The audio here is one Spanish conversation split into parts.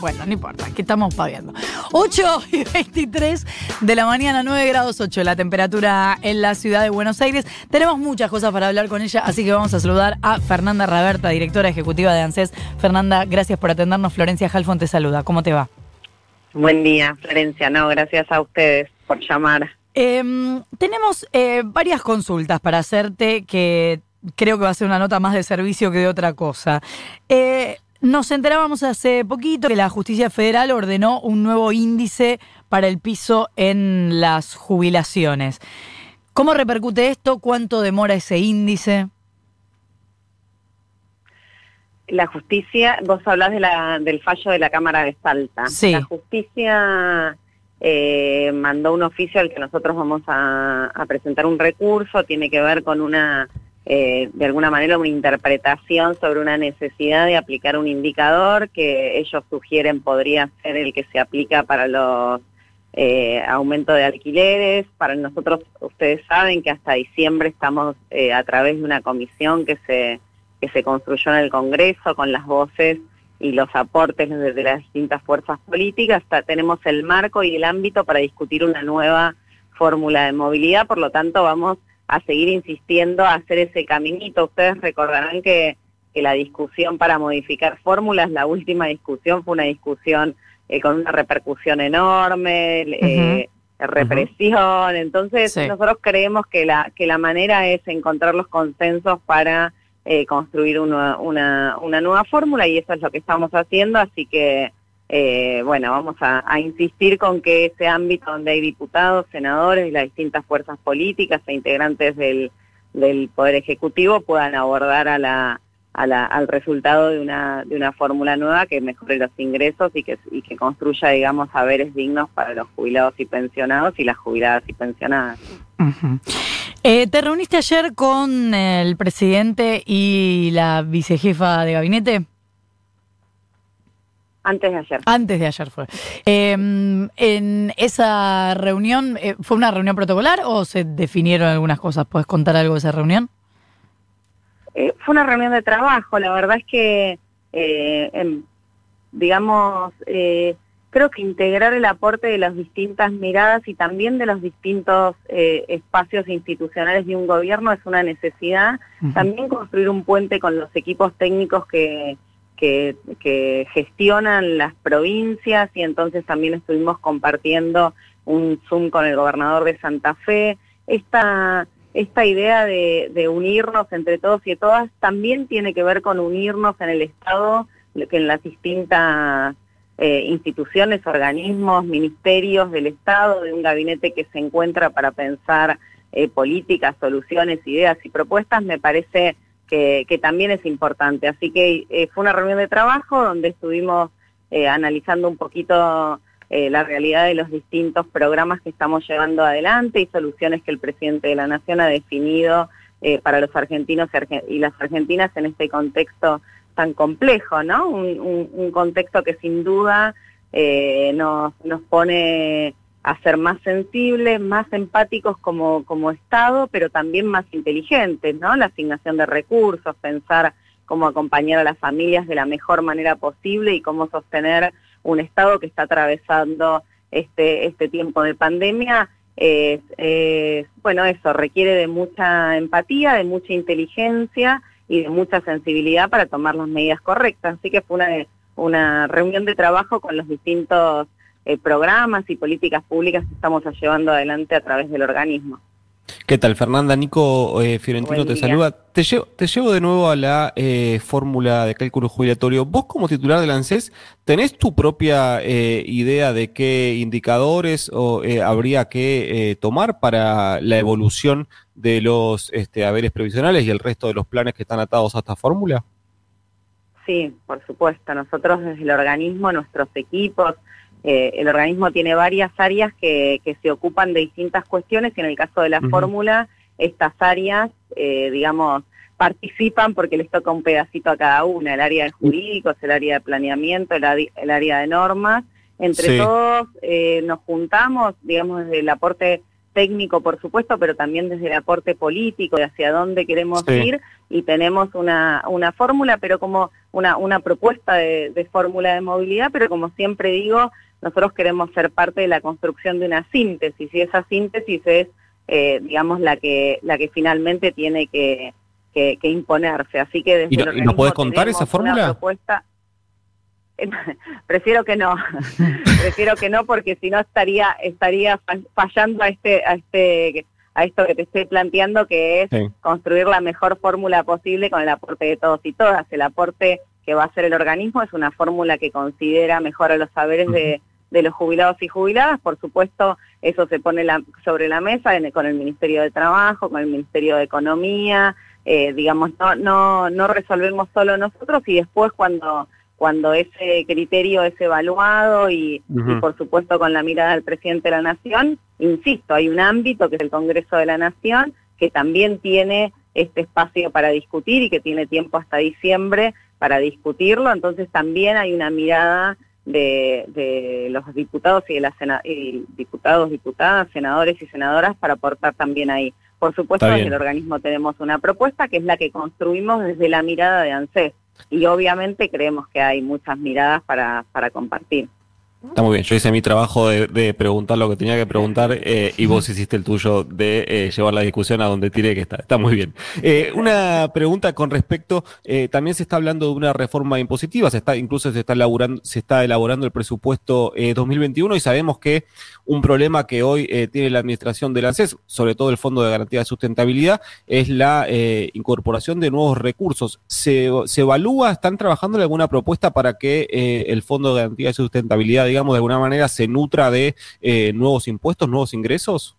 Bueno, no importa, que estamos paviando. 8 y 23 de la mañana, 9 grados 8 la temperatura en la ciudad de Buenos Aires. Tenemos muchas cosas para hablar con ella, así que vamos a saludar a Fernanda Raberta, directora ejecutiva de ANSES. Fernanda, gracias por atendernos. Florencia Halfon te saluda. ¿Cómo te va? Buen día, Florencia. No, gracias a ustedes por llamar. Em, tenemos eh, varias consultas para hacerte que creo que va a ser una nota más de servicio que de otra cosa. Eh, nos enterábamos hace poquito que la justicia federal ordenó un nuevo índice para el piso en las jubilaciones. ¿Cómo repercute esto? ¿Cuánto demora ese índice? La justicia, vos hablás de la, del fallo de la Cámara de Salta. Sí. La justicia eh, mandó un oficio al que nosotros vamos a presentar un recurso, tiene que ver con una eh, de alguna manera una interpretación sobre una necesidad de aplicar un indicador que ellos sugieren podría ser el que se aplica para los eh, aumentos de alquileres. Para nosotros, ustedes saben que hasta diciembre estamos eh, a través de una comisión que se, que se construyó en el Congreso con las voces y los aportes desde las distintas fuerzas políticas, hasta tenemos el marco y el ámbito para discutir una nueva fórmula de movilidad, por lo tanto vamos a seguir insistiendo a hacer ese caminito. Ustedes recordarán que, que la discusión para modificar fórmulas, la última discusión fue una discusión eh, con una repercusión enorme, eh, represión. Entonces, nosotros creemos que la, que la manera es encontrar los consensos para eh, construir una, una, una nueva fórmula y eso es lo que estamos haciendo. Así que eh, bueno, vamos a, insistir con que ese ámbito donde hay diputados, senadores y las distintas fuerzas políticas e integrantes del, del Poder Ejecutivo puedan abordar a la, a la, al resultado de una, de una fórmula nueva que mejore los ingresos y que, y que construya, digamos, saberes dignos para los jubilados y pensionados y las jubiladas y pensionadas. Eh, ¿Te reuniste ayer con el presidente y la vicejefa de gabinete? Antes de ayer. Antes de ayer fue. Em, en esa reunión, eh, ¿fue una reunión protocolar o se definieron algunas cosas? ¿Puedes contar algo de esa reunión? Eh, fue una reunión de trabajo. La verdad es que, eh, em, digamos, creo que integrar el aporte de las distintas miradas y también de los distintos espacios institucionales de un gobierno es una necesidad. También construir un puente con los equipos técnicos que que, gestionan las provincias y entonces también estuvimos compartiendo un Zoom con el gobernador de Santa Fe. Esta, esta idea de, unirnos entre todos y todas también tiene que ver con unirnos en el Estado, que en las distintas eh, instituciones, organismos, ministerios del Estado, de un gabinete que se encuentra para pensar eh, políticas, soluciones, ideas y propuestas, me parece que, también es importante. Así que eh, fue una reunión de trabajo donde estuvimos eh, analizando un poquito eh, la realidad de los distintos programas que estamos llevando adelante y soluciones que el presidente de la Nación ha definido para los argentinos y las argentinas en este contexto tan complejo, ¿no? Un, contexto que sin duda nos, nos pone a ser más sensibles, más empáticos como, como Estado, pero también más inteligentes, ¿no? La asignación de recursos, pensar cómo acompañar a las familias de la mejor manera posible y cómo sostener un Estado que está atravesando este, este tiempo de pandemia. bueno, eso requiere de mucha empatía, de mucha inteligencia y de mucha sensibilidad para tomar las medidas correctas. Así que fue una, una reunión de trabajo con los distintos eh, programas y políticas públicas que estamos llevando adelante a través del organismo. ¿Qué tal, Fernanda? Nico eh, Fiorentino te saluda. Te llevo, te llevo de nuevo a la eh, fórmula de cálculo jubilatorio. Vos como titular del ANSES, ¿tenés tu propia idea de qué indicadores o, habría que tomar para la evolución de los este, haberes previsionales y el resto de los planes que están atados a esta fórmula? Sí, por supuesto. Nosotros desde el organismo, nuestros equipos, eh, el organismo tiene varias áreas que, se ocupan de distintas cuestiones. Y en el caso de la fórmula, estas áreas, eh, digamos, participan porque les toca un pedacito a cada una, el área de jurídicos, el área de planeamiento, el, área de normas. Entre todos eh, nos juntamos, digamos, desde el aporte técnico, por supuesto, pero también desde el aporte político de hacia dónde queremos ir, y tenemos una, una fórmula, pero como una, una propuesta de, de fórmula de movilidad, pero como siempre digo, nosotros queremos ser parte de la construcción de una síntesis y esa síntesis es, eh, digamos, la que, la que finalmente tiene que, que, imponerse. Así que desde ¿Y, no, puedes contar esa fórmula? Prefiero que no, prefiero que no porque si no estaría estaría fallando a este a este a esto que te estoy planteando que es construir la mejor fórmula posible con el aporte de todos y todas. El aporte que va a hacer el organismo es una fórmula que considera mejor a los saberes de, los jubilados y jubiladas. Por supuesto, eso se pone sobre la mesa con el Ministerio de Trabajo, con el Ministerio de Economía. Eh, digamos, no, no, no resolvemos solo nosotros y después cuando cuando ese criterio es evaluado y, por supuesto con la mirada del presidente de la Nación, insisto, hay un ámbito que es el Congreso de la Nación que también tiene este espacio para discutir y que tiene tiempo hasta diciembre para discutirlo, entonces también hay una mirada de, los diputados y de las diputados, diputadas, senadores y senadoras para aportar también ahí. Por supuesto, desde el organismo tenemos una propuesta que es la que construimos desde la mirada de ANSES y obviamente creemos que hay muchas miradas para, para compartir. Está muy bien, yo hice mi trabajo de, preguntar lo que tenía que preguntar eh, y vos hiciste el tuyo de eh, llevar la discusión a donde tiene que estar. Está muy bien. Eh, una pregunta con respecto, también se está hablando de una reforma impositiva, se está, incluso se está elaborando, se está elaborando el presupuesto 2021 y sabemos que un problema que hoy tiene la administración del ANSES, sobre todo el Fondo de Garantía de Sustentabilidad, es la incorporación de nuevos recursos. ¿Se, ¿Se evalúa, están trabajando alguna propuesta para que el Fondo de Garantía de Sustentabilidad digamos, de alguna manera se nutra de eh, nuevos impuestos, nuevos ingresos?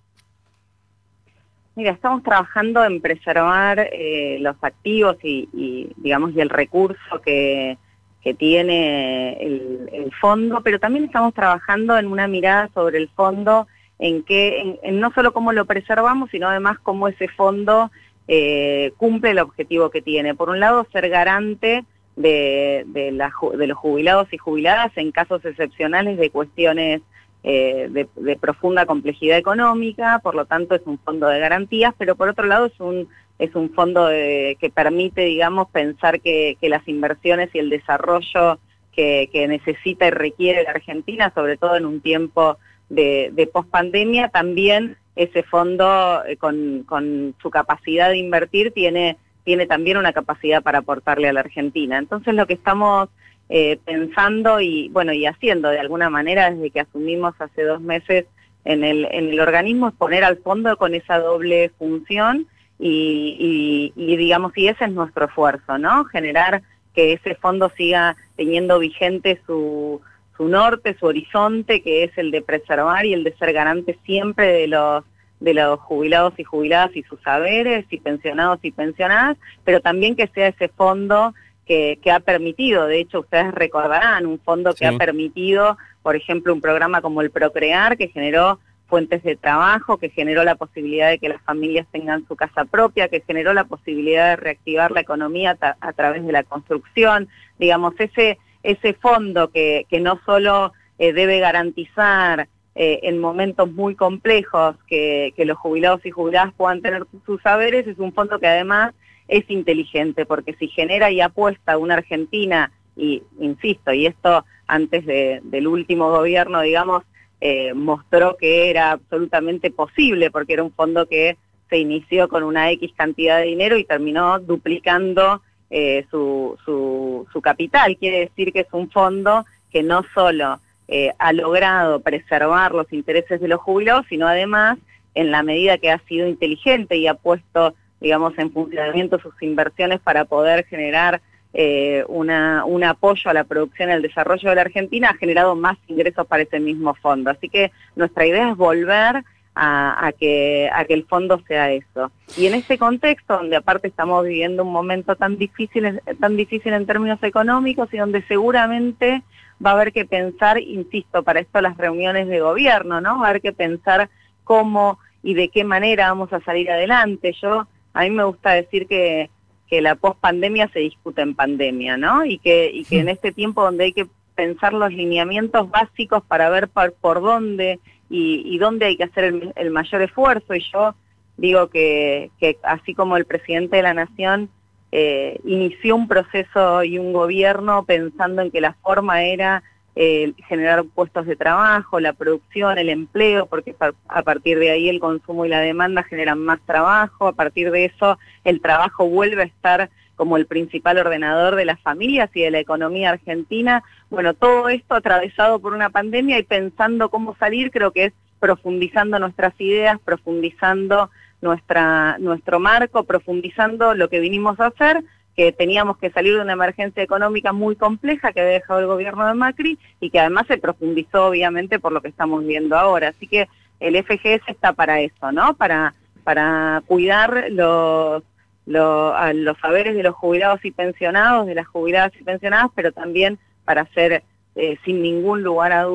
Mira, estamos trabajando en preservar eh, los activos y, digamos, y el recurso que, que tiene el, fondo, pero también estamos trabajando en una mirada sobre el fondo en que, en, no solo cómo lo preservamos, sino además cómo ese fondo eh, cumple el objetivo que tiene. Por un lado, ser garante de, de, los jubilados y jubiladas en casos excepcionales de cuestiones eh, de, profunda complejidad económica, por lo tanto es un fondo de garantías, pero por otro lado es un, es un fondo que permite, digamos, pensar que, las inversiones y el desarrollo que, necesita y requiere la Argentina, sobre todo en un tiempo de, de pospandemia, también ese fondo eh, con su capacidad de invertir tiene tiene también una capacidad para aportarle a la Argentina. Entonces lo que estamos eh, pensando y bueno y haciendo de alguna manera desde que asumimos hace dos meses en el, en el organismo es poner al fondo con esa doble función y, y, digamos y ese es nuestro esfuerzo, ¿no? Generar que ese fondo siga teniendo vigente su, su norte, su horizonte, que es el de preservar y el de ser garante siempre de los de los jubilados y jubiladas y sus saberes, y pensionados y pensionadas, pero también que sea ese fondo que, que ha permitido, de hecho ustedes recordarán, un fondo que ha permitido, por ejemplo, un programa como el Procrear, que generó fuentes de trabajo, que generó la posibilidad de que las familias tengan su casa propia, que generó la posibilidad de reactivar la economía a través de la construcción, digamos, ese, ese fondo que, que no solo eh, debe garantizar eh, en momentos muy complejos que, los jubilados y jubiladas puedan tener sus saberes, es un fondo que además es inteligente, porque si genera y apuesta una Argentina, y insisto, y esto antes del último gobierno, digamos, eh, mostró que era absolutamente posible, porque era un fondo que se inició con una X cantidad de dinero y terminó duplicando eh, su, su, su capital. Quiere decir que es un fondo que no solo eh, ha logrado preservar los intereses de los jubilados, sino además, en la medida que ha sido inteligente y ha puesto, digamos, en funcionamiento sus inversiones para poder generar eh, una, un apoyo a la producción y al desarrollo de la Argentina, ha generado más ingresos para ese mismo fondo. Así que nuestra idea es volver a, que, el fondo sea eso. Y en este contexto, donde aparte estamos viviendo un momento tan difícil, tan difícil en términos económicos y donde seguramente va a haber que pensar, insisto, para esto las reuniones de gobierno, ¿no? Va a haber que pensar cómo y de qué manera vamos a salir adelante. Yo, a mí me gusta decir que, que la pospandemia se discute en pandemia, ¿no? Y que, y que en este tiempo donde hay que pensar los lineamientos básicos para ver por, por dónde y, y, dónde hay que hacer el, el, mayor esfuerzo. Y yo digo que, que así como el presidente de la Nación eh, inició un proceso y un gobierno pensando en que la forma era eh, generar puestos de trabajo, la producción, el empleo, porque a partir de ahí el consumo y la demanda generan más trabajo, a partir de eso el trabajo vuelve a estar como el principal ordenador de las familias y de la economía argentina. Bueno, todo esto atravesado por una pandemia y pensando cómo salir, creo que es profundizando nuestras ideas, profundizando nuestra, nuestro marco, profundizando lo que vinimos a hacer, que teníamos que salir de una emergencia económica muy compleja que había dejado el gobierno de Macri y que además se profundizó obviamente por lo que estamos viendo ahora. Así que el FGS está para eso, ¿no? Para, para cuidar los, los, los saberes de los jubilados y pensionados, de las jubiladas y pensionadas, pero también para hacer eh, sin ningún lugar a,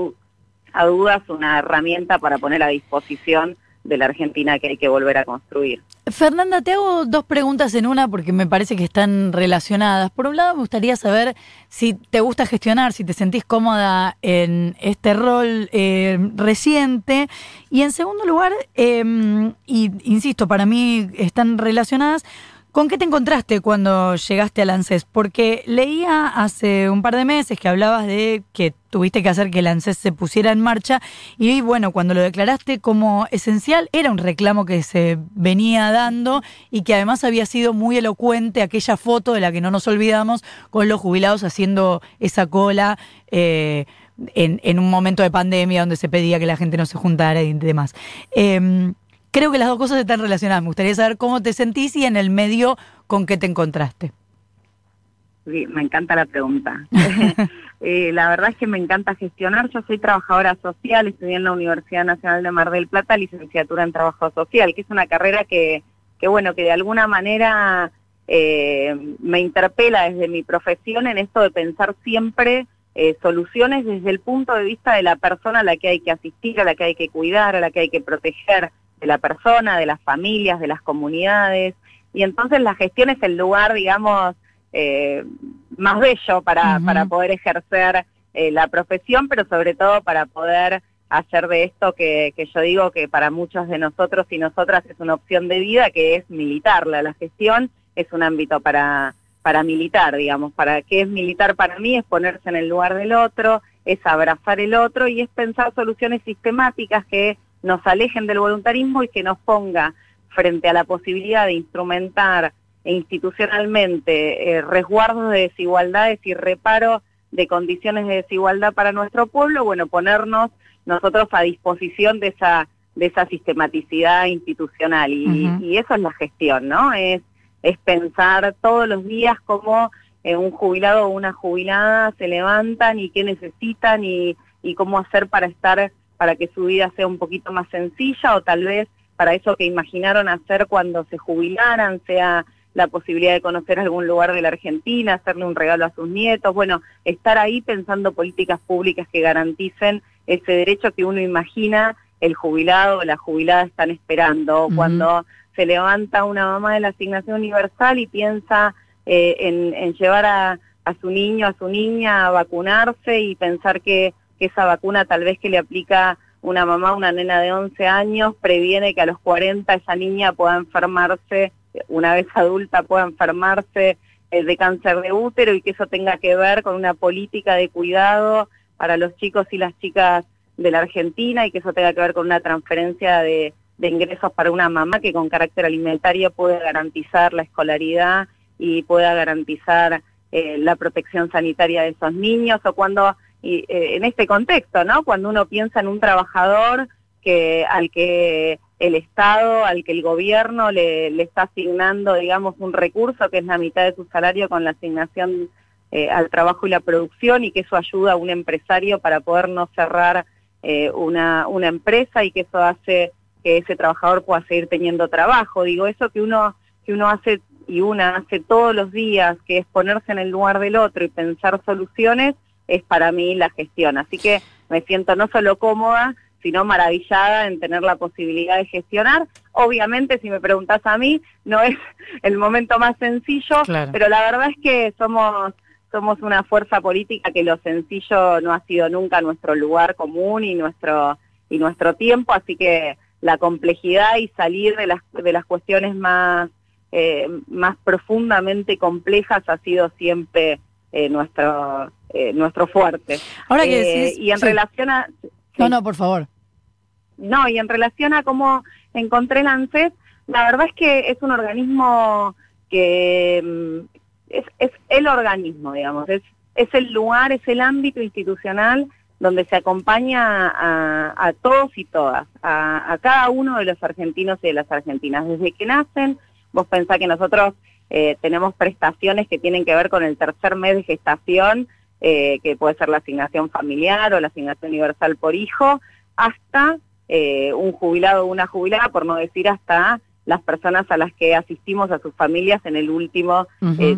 a dudas una herramienta para poner a disposición de la Argentina que hay que volver a construir. Fernanda, te hago dos preguntas en una porque me parece que están relacionadas. Por un lado, me gustaría saber si te gusta gestionar, si te sentís cómoda en este rol eh, reciente. Y en segundo lugar, eh, y insisto, para mí están relacionadas, ¿Con qué te encontraste cuando llegaste al ANSES? Porque leía hace un par de meses que hablabas de que tuviste que hacer que el ANSES se pusiera en marcha y bueno, cuando lo declaraste como esencial era un reclamo que se venía dando y que además había sido muy elocuente aquella foto de la que no nos olvidamos con los jubilados haciendo esa cola. Eh, en, un momento de pandemia donde se pedía que la gente no se juntara y demás. Em, creo que las dos cosas están relacionadas. Me gustaría saber cómo te sentís y en el medio con qué te encontraste. Sí, me encanta la pregunta. Eh, la verdad es que me encanta gestionar. Yo soy trabajadora social, estudié en la Universidad Nacional de Mar del Plata licenciatura en Trabajo Social, que es una carrera que, que bueno, que de alguna manera eh, me interpela desde mi profesión en esto de pensar siempre eh, soluciones desde el punto de vista de la persona a la que hay que asistir, a la que hay que cuidar, a la que hay que proteger de la persona, de las familias, de las comunidades. Y entonces la gestión es el lugar, digamos, eh, más bello para, para poder ejercer eh, la profesión, pero sobre todo para poder hacer de esto que, que, yo digo que para muchos de nosotros y nosotras es una opción de vida, que es militarla. La gestión es un ámbito para, para militar, digamos. Para qué es militar para mí es ponerse en el lugar del otro, es abrazar el otro y es pensar soluciones sistemáticas que nos alejen del voluntarismo y que nos ponga frente a la posibilidad de instrumentar institucionalmente eh, resguardos de desigualdades y reparo de condiciones de desigualdad para nuestro pueblo, bueno, ponernos nosotros a disposición de esa de esa sistematicidad institucional y, eso es la gestión, ¿no? Es es pensar todos los días cómo eh, un jubilado o una jubilada se levantan y qué necesitan y, y cómo hacer para estar para que su vida sea un poquito más sencilla o tal vez para eso que imaginaron hacer cuando se jubilaran, sea la posibilidad de conocer algún lugar de la Argentina, hacerle un regalo a sus nietos, bueno, estar ahí pensando políticas públicas que garanticen ese derecho que uno imagina el jubilado o la jubilada están esperando. Cuando se levanta una mamá de la asignación universal y piensa eh, en, llevar a, a su niño, a su niña a vacunarse y pensar que que esa vacuna tal vez que le aplica una mamá una nena de 11 años previene que a los 40 esa niña pueda enfermarse, una vez adulta pueda enfermarse eh, de cáncer de útero y que eso tenga que ver con una política de cuidado para los chicos y las chicas de la Argentina y que eso tenga que ver con una transferencia de, ingresos para una mamá que con carácter alimentario puede garantizar la escolaridad y pueda garantizar eh, la protección sanitaria de esos niños o cuando y, eh, en este contexto, ¿no? Cuando uno piensa en un trabajador que al que el Estado, al que el gobierno le, está asignando, digamos, un recurso que es la mitad de su salario con la asignación eh, al trabajo y la producción y que eso ayuda a un empresario para poder no cerrar eh, una, una empresa y que eso hace que ese trabajador pueda seguir teniendo trabajo. Digo, eso que uno, que uno hace y una hace todos los días, que es ponerse en el lugar del otro y pensar soluciones, es para mí la gestión. Así que me siento no solo cómoda, sino maravillada en tener la posibilidad de gestionar. Obviamente, si me preguntas a mí, no es el momento más sencillo, pero la verdad es que somos somos una fuerza política que lo sencillo no ha sido nunca nuestro lugar común y nuestro y nuestro tiempo, así que la complejidad y salir de las de las cuestiones más eh, más profundamente complejas ha sido siempre eh, nuestro, eh, nuestro fuerte. Ahora que y en relación a... No, no, por favor. No, y en relación a cómo encontré el ANSES, la verdad es que es un organismo que mm, es, es el organismo, digamos, es, es el lugar, es el ámbito institucional donde se acompaña a, todos y todas, a, cada uno de los argentinos y de las argentinas. Desde que nacen, vos pensás que nosotros eh, tenemos prestaciones que tienen que ver con el tercer mes de gestación, eh, que puede ser la asignación familiar o la asignación universal por hijo, hasta eh, un jubilado o una jubilada, por no decir hasta las personas a las que asistimos a sus familias en el último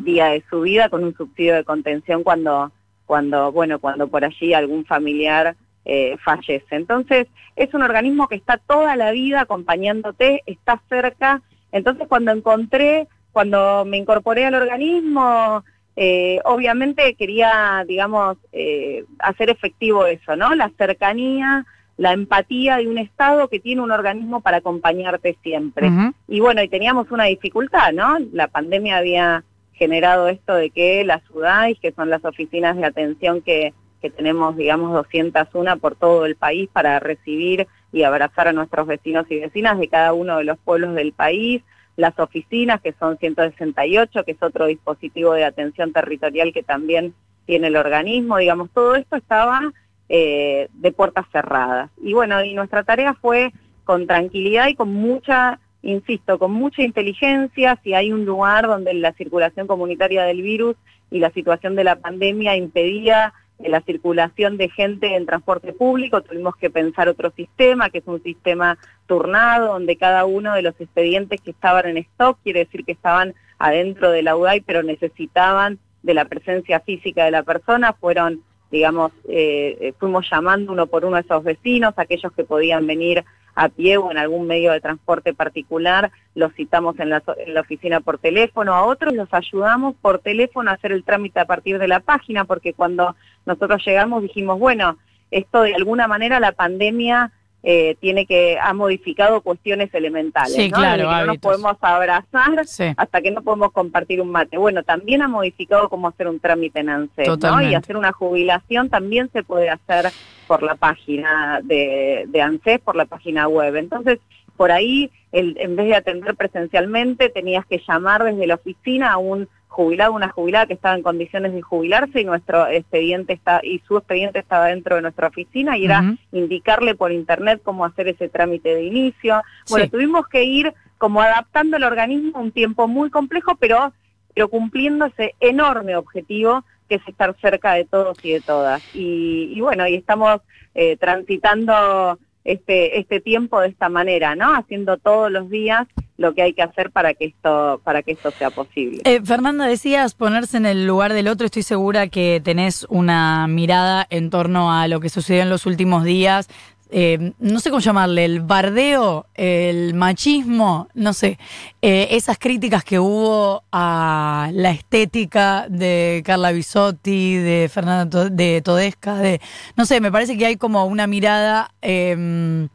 día de su vida con un subsidio de contención cuando cuando, bueno, cuando por allí algún familiar eh, fallece. Entonces, es un organismo que está toda la vida acompañándote, está cerca. Entonces, cuando encontré, cuando me incorporé al organismo, eh, obviamente quería, digamos, eh, hacer efectivo eso, ¿no? La cercanía, la empatía de un Estado que tiene un organismo para acompañarte siempre. Y bueno, y teníamos una dificultad, ¿no? La pandemia había generado esto de que las UDAIs, que son las oficinas de atención que, que tenemos, digamos, 201 por todo el país para recibir y abrazar a nuestros vecinos y vecinas de cada uno de los pueblos del país, las oficinas, que son 168, que es otro dispositivo de atención territorial que también tiene el organismo, digamos, todo esto estaba eh, de puertas cerradas. Y bueno, y nuestra tarea fue con tranquilidad y con mucha insisto, con mucha inteligencia, si hay un lugar donde la circulación comunitaria del virus y la situación de la pandemia impedía la circulación de gente en transporte público, tuvimos que pensar otro sistema, que es un sistema turnado, donde cada uno de los expedientes que estaban en stock, quiere decir que estaban adentro de la UDAI, pero necesitaban de la presencia física de la persona, fueron digamos, eh, eh, fuimos llamando uno por uno a esos vecinos, aquellos que podían venir a pie o en algún medio de transporte particular, los citamos en la, oficina por teléfono, a otros los ayudamos por teléfono a hacer el trámite a partir de la página, porque cuando nosotros llegamos dijimos, bueno, esto de alguna manera la pandemia eh, tiene que ha modificado cuestiones elementales, sí, ¿no? Claro, no nos podemos abrazar hasta que no podemos compartir un mate. Bueno, también ha modificado cómo hacer un trámite en ANSES, ¿no? Y hacer una jubilación también se puede hacer por la página de, de ANSES, por la página web. Entonces, por ahí, el, en vez de atender presencialmente, tenías que llamar desde la oficina a un jubilado, una jubilada que estaba en condiciones de jubilarse y nuestro expediente está y su expediente estaba dentro de nuestra oficina y era indicarle por internet cómo hacer ese trámite de inicio. Bueno, tuvimos que ir como adaptando el organismo un tiempo muy complejo, pero pero cumpliendo ese enorme objetivo que es estar cerca de todos y de todas. Y, bueno, y estamos eh, transitando este, este tiempo de esta manera, ¿no? Haciendo todos los días lo que hay que hacer para que esto, para que esto sea posible. Eh, Fernanda, decías ponerse en el lugar del otro. Estoy segura que tenés una mirada en torno a lo que sucedió en los últimos días. Eh, no sé cómo llamarle, el bardeo, el machismo, no sé, eh, esas críticas que hubo a la estética de Carla Bisotti, de Fernanda de Todesca, de, no sé, me parece que hay como una mirada em,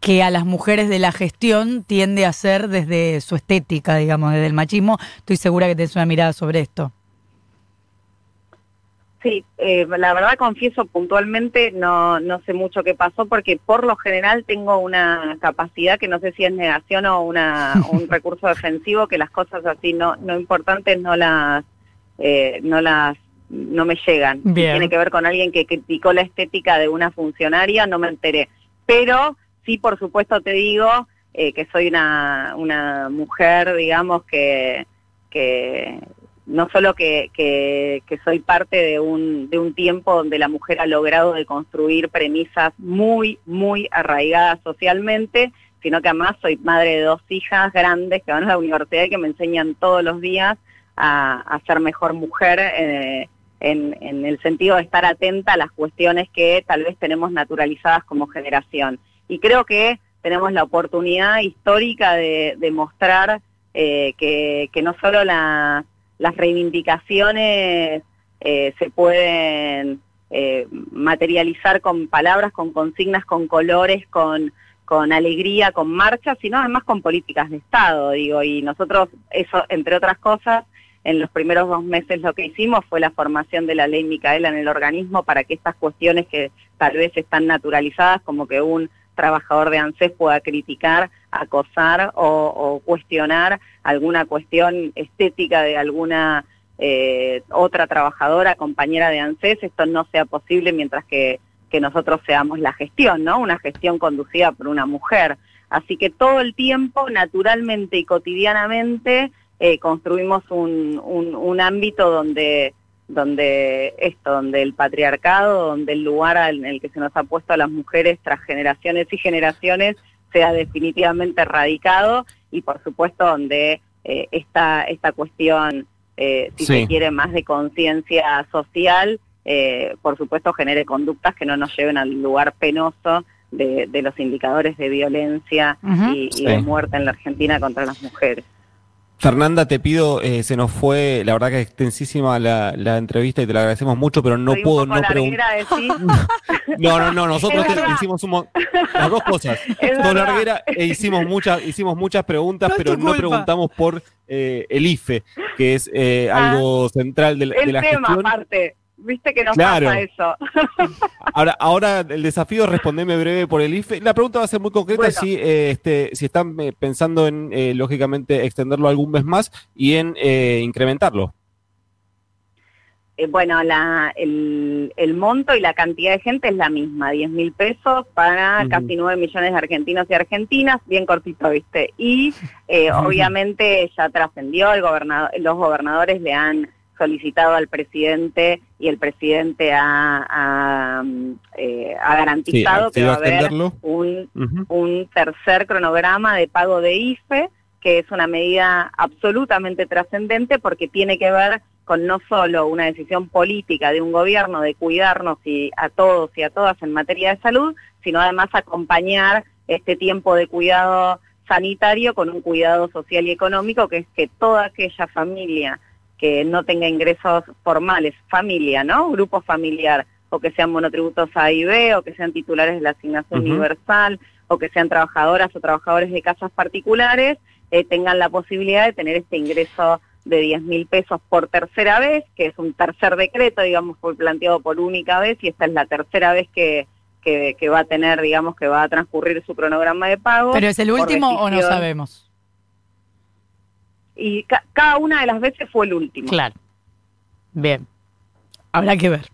que a las mujeres de la gestión tiende a ser desde su estética, digamos, desde el machismo. Estoy segura que tenés una mirada sobre esto. Sí, eh, la verdad confieso puntualmente, no, no sé mucho qué pasó porque por lo general tengo una capacidad que no sé si es negación o una, un recurso defensivo, que las cosas así no, no importantes no las, eh, no las no me llegan. tiene que ver con alguien que criticó la estética de una funcionaria, no me enteré. Pero sí, por supuesto, te digo eh, que soy una, una mujer, digamos, que, que no solo que, soy parte de un, de un tiempo donde la mujer ha logrado de construir premisas muy, muy arraigadas socialmente, sino que además soy madre de dos hijas grandes que van a la universidad y que me enseñan todos los días a, ser mejor mujer eh, en, en el sentido de estar atenta a las cuestiones que tal vez tenemos naturalizadas como generación. Y creo que tenemos la oportunidad histórica de, mostrar eh, que, no solo las reivindicaciones eh, se pueden eh, materializar con palabras, con consignas, con colores, con, con alegría, con marcha, sino además con políticas de Estado, digo, y nosotros eso, entre otras cosas, en los primeros dos meses lo que hicimos fue la formación de la ley Micaela en el organismo para que estas cuestiones que tal vez están naturalizadas, como que un trabajador de ANSES pueda criticar, acosar o, cuestionar alguna cuestión estética de alguna eh, otra trabajadora, compañera de ANSES, esto no sea posible mientras que nosotros seamos la gestión, ¿no? Una gestión conducida por una mujer. Así que todo el tiempo, naturalmente y cotidianamente, eh, construimos un, ámbito donde, donde esto, donde el patriarcado, donde el lugar en el que se nos ha puesto a las mujeres tras generaciones y generaciones sea definitivamente erradicado y por supuesto donde eh, esta, esta cuestión, eh, si se quiere, más de conciencia social, eh, por supuesto, genere conductas que no nos lleven al lugar penoso de, los indicadores de violencia y, de muerte en la Argentina contra las mujeres. Fernanda, te pido, eh, se nos fue, la verdad que es extensísima la, entrevista y te la agradecemos mucho, pero no puedo no preguntar. no, no, no, nosotros hicimos las dos cosas. Todo larguera e hicimos muchas, hicimos muchas preguntas, pero no preguntamos por eh, el IFE, que es ah, algo central de, de la tema, gestión. Aparte. Viste que nos pasa eso. ahora, ahora el desafío es responderme breve por el IFE. La pregunta va a ser muy concreta si, eh, este, si están eh, pensando en, eh, lógicamente, extenderlo algún mes más y en incrementarlo. bueno, la, el, el, monto y la cantidad de gente es la misma, 10 mil pesos para casi 9 millones de argentinos y argentinas, bien cortito, ¿viste? Y obviamente ya trascendió, el gobernador, los gobernadores le han solicitado al presidente y el presidente ha, eh, garantizado que va a haber un, un tercer cronograma de pago de IFE, que es una medida absolutamente trascendente porque tiene que ver con no solo una decisión política de un gobierno de cuidarnos y a todos y a todas en materia de salud, sino además acompañar este tiempo de cuidado sanitario con un cuidado social y económico, que es que toda aquella familia que no tenga ingresos formales, familia, ¿no? Grupo familiar, o que sean monotributos A y B, o que sean titulares de la asignación universal, o que sean trabajadoras o trabajadores de casas particulares, eh, tengan la posibilidad de tener este ingreso de 10 mil pesos por tercera vez, que es un tercer decreto, digamos, fue planteado por única vez, y esta es la tercera vez que, que, va a tener, digamos, que va a transcurrir su cronograma de pago. ¿Pero es el último o no sabemos? Y cada una de las veces fue el último. Claro. Bien. Habrá que ver.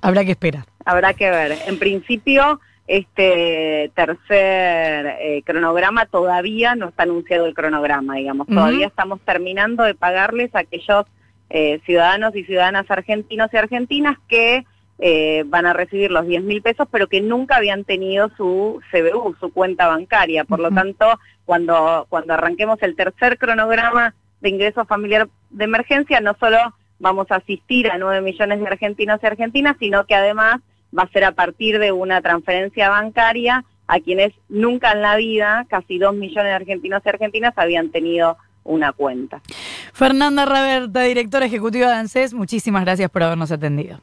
Habrá que esperar. Habrá que ver. En principio, este tercer eh, cronograma todavía no está anunciado el cronograma, digamos. Todavía estamos terminando de pagarles a aquellos eh, ciudadanos y ciudadanas argentinos y argentinas que eh, van a recibir los 10 mil pesos, pero que nunca habían tenido su CBU, su cuenta bancaria. Por lo tanto, cuando, cuando arranquemos el tercer cronograma de ingreso familiar de emergencia, no solo vamos a asistir a 9 millones de argentinos y argentinas, sino que además va a ser a partir de una transferencia bancaria a quienes nunca en la vida, casi 2 millones de argentinos y argentinas, habían tenido una cuenta. Fernanda Raberta, directora ejecutiva de ANSES, muchísimas gracias por habernos atendido.